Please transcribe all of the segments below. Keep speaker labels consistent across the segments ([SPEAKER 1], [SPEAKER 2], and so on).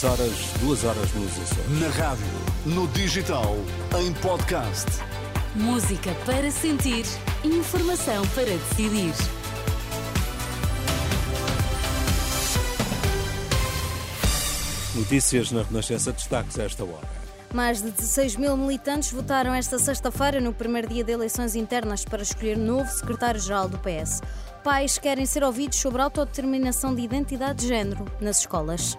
[SPEAKER 1] 3 horas, 2 horas nos Açores.
[SPEAKER 2] Na rádio, no digital, em podcast.
[SPEAKER 3] Música para sentir, informação para decidir.
[SPEAKER 1] Notícias na Renascença, destaques a esta hora.
[SPEAKER 4] Mais de 16 mil militantes votaram esta sexta-feira no primeiro dia de eleições internas para escolher novo secretário-geral do PS. Pais querem ser ouvidos sobre a autodeterminação de identidade de género nas escolas.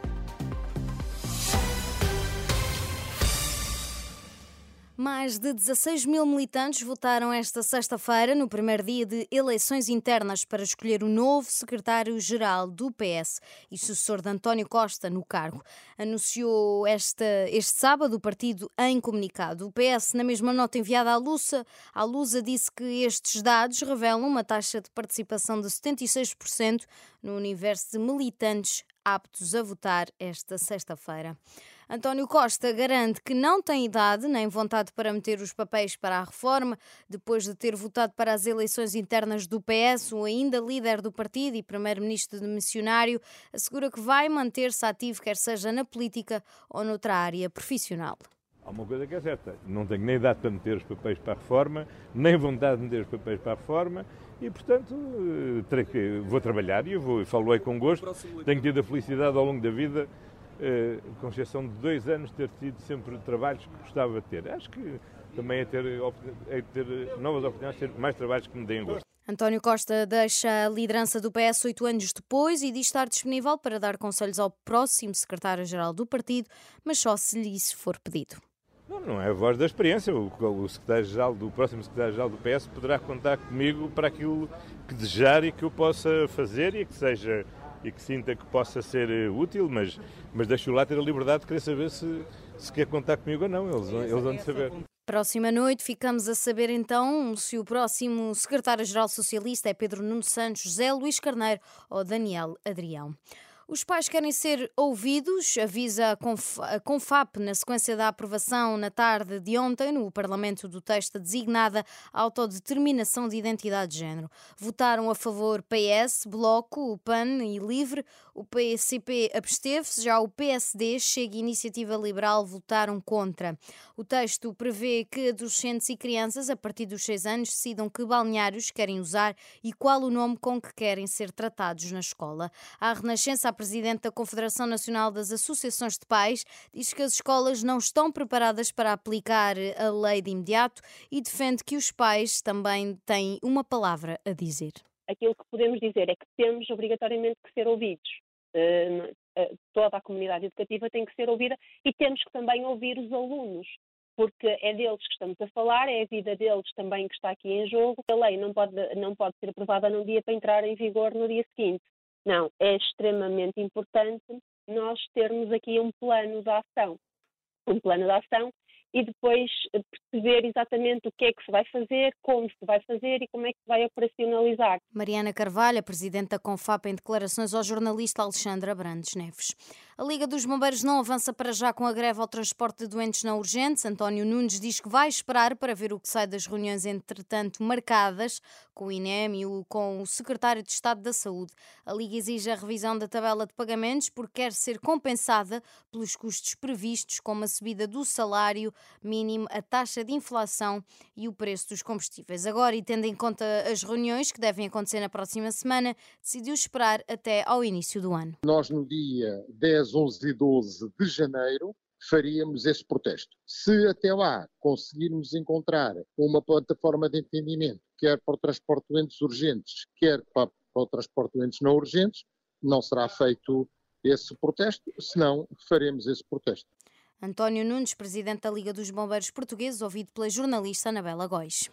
[SPEAKER 4] Mais de 16 mil militantes votaram esta sexta-feira, no primeiro dia de eleições internas, para escolher o novo secretário-geral do PS e sucessor de António Costa no cargo. Anunciou esta, este sábado o partido em comunicado. O PS, na mesma nota enviada à Lusa, a Lusa disse que estes dados revelam uma taxa de participação de 76% no universo de militantes aptos a votar esta sexta-feira. António Costa garante que não tem idade nem vontade para meter os papéis para a reforma, depois de ter votado para as eleições internas do PS, o ainda líder do partido e primeiro-ministro de missionário assegura que vai manter-se ativo, quer seja na política ou noutra área profissional.
[SPEAKER 5] Há uma coisa que é certa, não tenho nem idade para meter os papéis para a reforma, nem vontade de meter os papéis para a reforma e, portanto, eh, que, vou trabalhar e eu vou, falo aí com gosto. Tenho tido a felicidade ao longo da vida, com exceção de dois anos, ter tido sempre trabalhos que gostava de ter. Acho que também é ter, é ter novas oportunidades, ter mais trabalhos que me deem gosto.
[SPEAKER 4] António Costa deixa a liderança do PS oito anos depois e diz estar disponível para dar conselhos ao próximo secretário-geral do partido, mas só se lhe isso for pedido.
[SPEAKER 5] Não, não é a voz da experiência. O, o secretário-geral do próximo secretário-geral do PS poderá contar comigo para aquilo que desejar e que eu possa fazer e que seja e que sinta que possa ser eh, útil, mas, mas deixo lá ter a liberdade de querer saber se, se quer contar comigo ou não. Eles, eles vão de saber.
[SPEAKER 4] Próxima noite ficamos a saber então se o próximo secretário-geral socialista é Pedro Nuno Santos, José Luís Carneiro ou Daniel Adrião. Os pais querem ser ouvidos, avisa a Confap na sequência da aprovação na tarde de ontem no Parlamento do texto designada autodeterminação de identidade de género. Votaram a favor PS, Bloco, o PAN e Livre, o PCP absteve-se, já o PSD, Chega e Iniciativa Liberal votaram contra. O texto prevê que adolescentes e crianças a partir dos 6 anos decidam que balneários querem usar e qual o nome com que querem ser tratados na escola. A Renascença presidente da Confederação Nacional das Associações de Pais, diz que as escolas não estão preparadas para aplicar a lei de imediato e defende que os pais também têm uma palavra a dizer.
[SPEAKER 6] Aquilo que podemos dizer é que temos obrigatoriamente que ser ouvidos. Uh, uh, toda a comunidade educativa tem que ser ouvida e temos que também ouvir os alunos porque é deles que estamos a falar, é a vida deles também que está aqui em jogo. A lei não pode, não pode ser aprovada num dia para entrar em vigor no dia seguinte. Não, é extremamente importante nós termos aqui um plano de ação. Um plano de ação e depois perceber exatamente o que é que se vai fazer, como se vai fazer e como é que se vai operacionalizar.
[SPEAKER 4] Mariana Carvalho, presidente da Confap, em declarações ao jornalista Alexandra Brandes Neves. A Liga dos Bombeiros não avança para já com a greve ao transporte de doentes não urgentes. António Nunes diz que vai esperar para ver o que sai das reuniões, entretanto, marcadas com o INEM e com o secretário de Estado da Saúde. A Liga exige a revisão da tabela de pagamentos porque quer ser compensada pelos custos previstos, como a subida do salário mínimo, a taxa de inflação e o preço dos combustíveis. Agora, e tendo em conta as reuniões que devem acontecer na próxima semana, decidiu esperar até ao início do ano.
[SPEAKER 7] Nós, no dia 10, 11 e 12 de janeiro, faríamos esse protesto. Se até lá conseguirmos encontrar uma plataforma de entendimento, quer para o transporte de doentes urgentes, quer para, para o transporte de doentes não urgentes, não será feito esse protesto, senão faremos esse protesto.
[SPEAKER 4] António Nunes, presidente da Liga dos Bombeiros Portugueses, ouvido pela jornalista Anabela Góis.